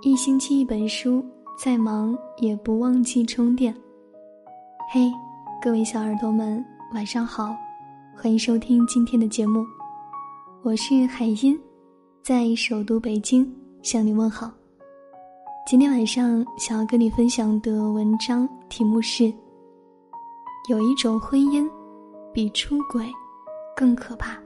一星期一本书，再忙也不忘记充电。嘿，各位小耳朵们，晚上好，欢迎收听今天的节目，我是海音，在首都北京向你问好。今天晚上想要跟你分享的文章题目是：有一种婚姻比出轨更可怕。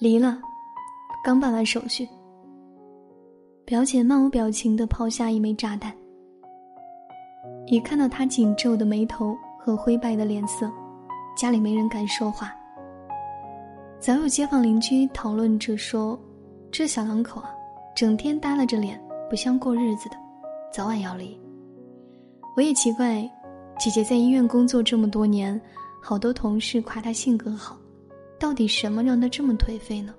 离了，刚办完手续。表姐漫无表情的抛下一枚炸弹。一看到她紧皱的眉头和灰败的脸色，家里没人敢说话。早有街坊邻居讨论着说：“这小两口啊，整天耷拉着脸，不像过日子的，早晚要离。”我也奇怪，姐姐在医院工作这么多年，好多同事夸她性格好。到底什么让他这么颓废呢？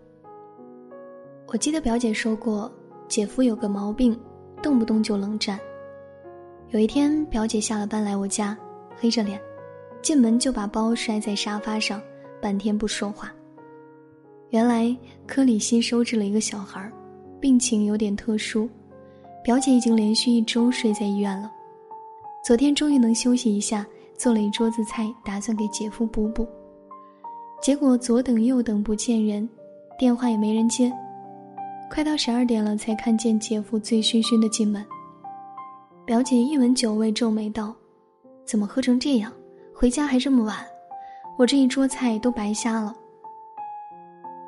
我记得表姐说过，姐夫有个毛病，动不动就冷战。有一天，表姐下了班来我家，黑着脸，进门就把包摔在沙发上，半天不说话。原来科里新收治了一个小孩，病情有点特殊，表姐已经连续一周睡在医院了。昨天终于能休息一下，做了一桌子菜，打算给姐夫补补。结果左等右等不见人，电话也没人接，快到十二点了才看见姐夫醉醺醺的进门。表姐一闻酒味，皱眉道：“怎么喝成这样？回家还这么晚，我这一桌菜都白瞎了。”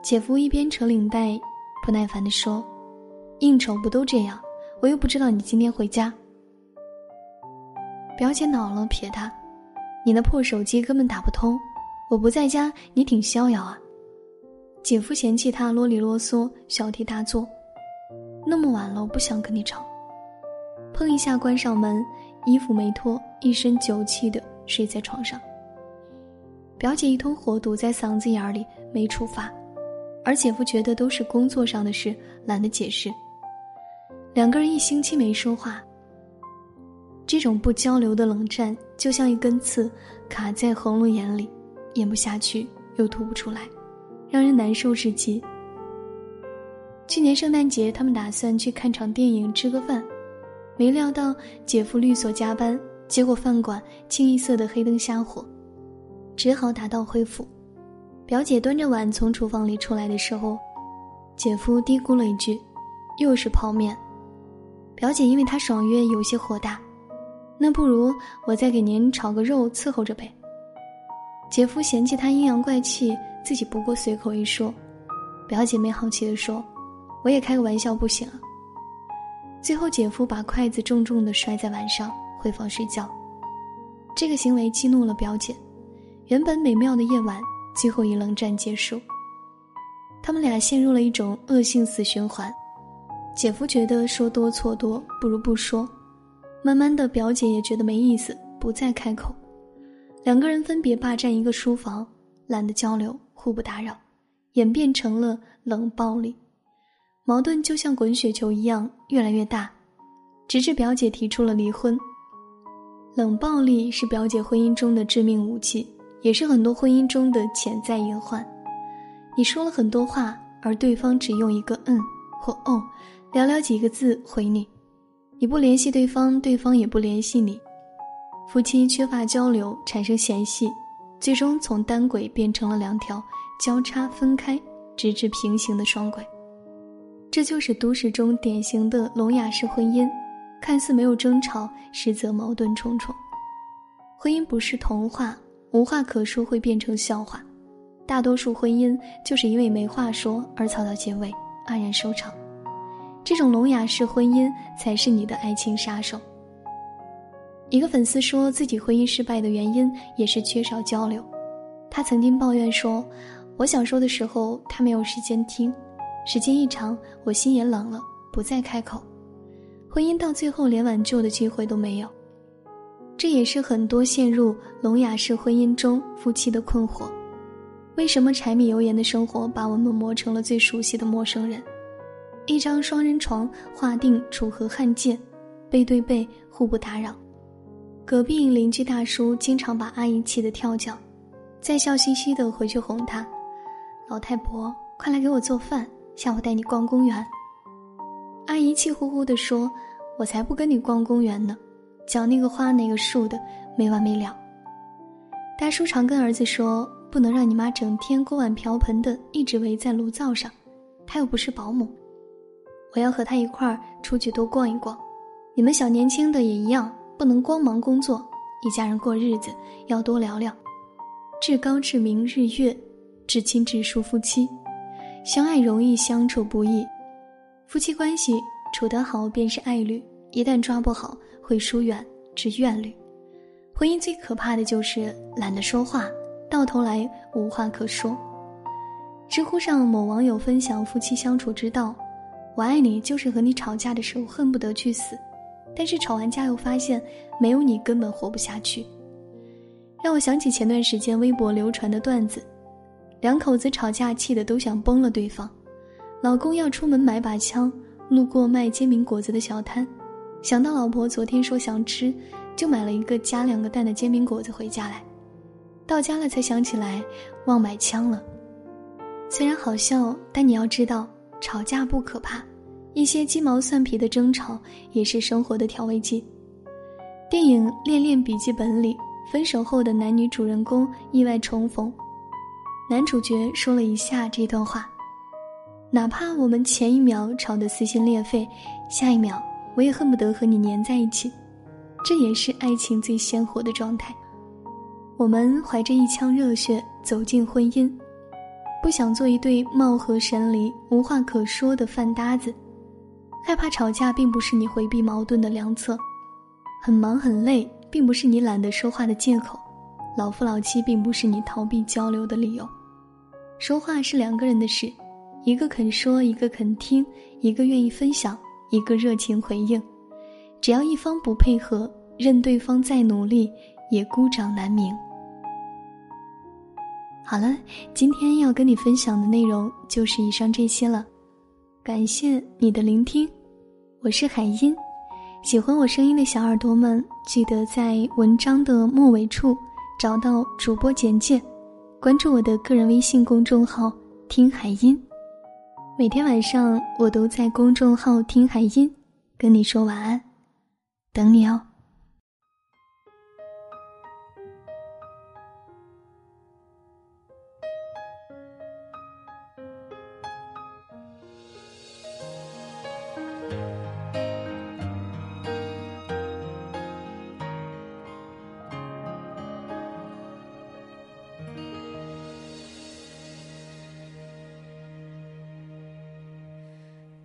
姐夫一边扯领带，不耐烦地说：“应酬不都这样？我又不知道你今天回家。”表姐恼了，撇他：“你那破手机根本打不通。”我不在家，你挺逍遥啊。姐夫嫌弃他啰里啰嗦、小题大做，那么晚了，我不想跟你吵。砰一下关上门，衣服没脱，一身酒气的睡在床上。表姐一通火堵在嗓子眼里，没处发，而姐夫觉得都是工作上的事，懒得解释。两个人一星期没说话，这种不交流的冷战，就像一根刺卡在喉咙眼里。咽不下去，又吐不出来，让人难受至极。去年圣诞节，他们打算去看场电影，吃个饭，没料到姐夫律所加班，结果饭馆清一色的黑灯瞎火，只好打道回府。表姐端着碗从厨房里出来的时候，姐夫嘀咕了一句：“又是泡面。”表姐因为他爽约有些火大，那不如我再给您炒个肉伺候着呗。姐夫嫌弃他阴阳怪气，自己不过随口一说。表姐妹好奇地说：“我也开个玩笑不行啊。”最后，姐夫把筷子重重地摔在碗上，回房睡觉。这个行为激怒了表姐，原本美妙的夜晚最后以冷战结束。他们俩陷入了一种恶性死循环。姐夫觉得说多错多，不如不说。慢慢的，表姐也觉得没意思，不再开口。两个人分别霸占一个书房，懒得交流，互不打扰，演变成了冷暴力。矛盾就像滚雪球一样越来越大，直至表姐提出了离婚。冷暴力是表姐婚姻中的致命武器，也是很多婚姻中的潜在隐患。你说了很多话，而对方只用一个“嗯”或“哦”，寥寥几个字回你。你不联系对方，对方也不联系你。夫妻缺乏交流，产生嫌隙，最终从单轨变成了两条交叉分开，直至平行的双轨。这就是都市中典型的聋哑式婚姻，看似没有争吵，实则矛盾重重。婚姻不是童话，无话可说会变成笑话。大多数婚姻就是因为没话说而草草结尾，黯然收场。这种聋哑式婚姻才是你的爱情杀手。一个粉丝说自己婚姻失败的原因也是缺少交流。他曾经抱怨说：“我想说的时候，他没有时间听；时间一长，我心也冷了，不再开口。婚姻到最后连挽救的机会都没有。”这也是很多陷入聋哑式婚姻中夫妻的困惑。为什么柴米油盐的生活把我们磨成了最熟悉的陌生人？一张双人床划定楚河汉界，背对背互不打扰。隔壁邻居大叔经常把阿姨气得跳脚，再笑嘻嘻的回去哄她：“老太婆，快来给我做饭，下午带你逛公园。”阿姨气呼呼地说：“我才不跟你逛公园呢，讲那个花那个树的，没完没了。”大叔常跟儿子说：“不能让你妈整天锅碗瓢盆的一直围在炉灶上，她又不是保姆。我要和她一块儿出去多逛一逛。你们小年轻的也一样，不能光忙工作，一家人过日子要多聊聊。至高至明日月，至亲至疏夫妻，相爱容易相处不易。夫妻关系处得好便是爱侣，一旦抓不好会疏远至怨侣。”婚姻最可怕的就是懒得说话，到头来无话可说。知乎上某网友分享夫妻相处之道：“我爱你，就是和你吵架的时候恨不得去死，但是吵完架又发现没有你根本活不下去。”让我想起前段时间微博流传的段子：两口子吵架气得都想崩了对方，老公要出门买把枪，路过卖煎饼果子的小摊，想到老婆昨天说想吃。就买了一个加两个蛋的煎饼果子回家来，到家了才想起来忘买枪了。虽然好笑，但你要知道，吵架不可怕，一些鸡毛蒜皮的争吵也是生活的调味剂。电影《恋恋笔记本》里，分手后的男女主人公意外重逢，男主角说了一下这段话：哪怕我们前一秒吵得撕心裂肺，下一秒我也恨不得和你粘在一起。这也是爱情最鲜活的状态。我们怀着一腔热血走进婚姻，不想做一对貌合神离、无话可说的饭搭子。害怕吵架并不是你回避矛盾的良策，很忙很累并不是你懒得说话的借口，老夫老妻并不是你逃避交流的理由。说话是两个人的事，一个肯说，一个肯听，一个愿意分享，一个热情回应。只要一方不配合，任对方再努力，也孤掌难鸣。好了，今天要跟你分享的内容就是以上这些了，感谢你的聆听，我是海音。喜欢我声音的小耳朵们，记得在文章的末尾处找到主播简介，关注我的个人微信公众号“听海音”。每天晚上我都在公众号“听海音”跟你说晚安。等你哦。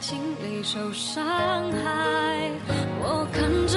心里受伤害。我看。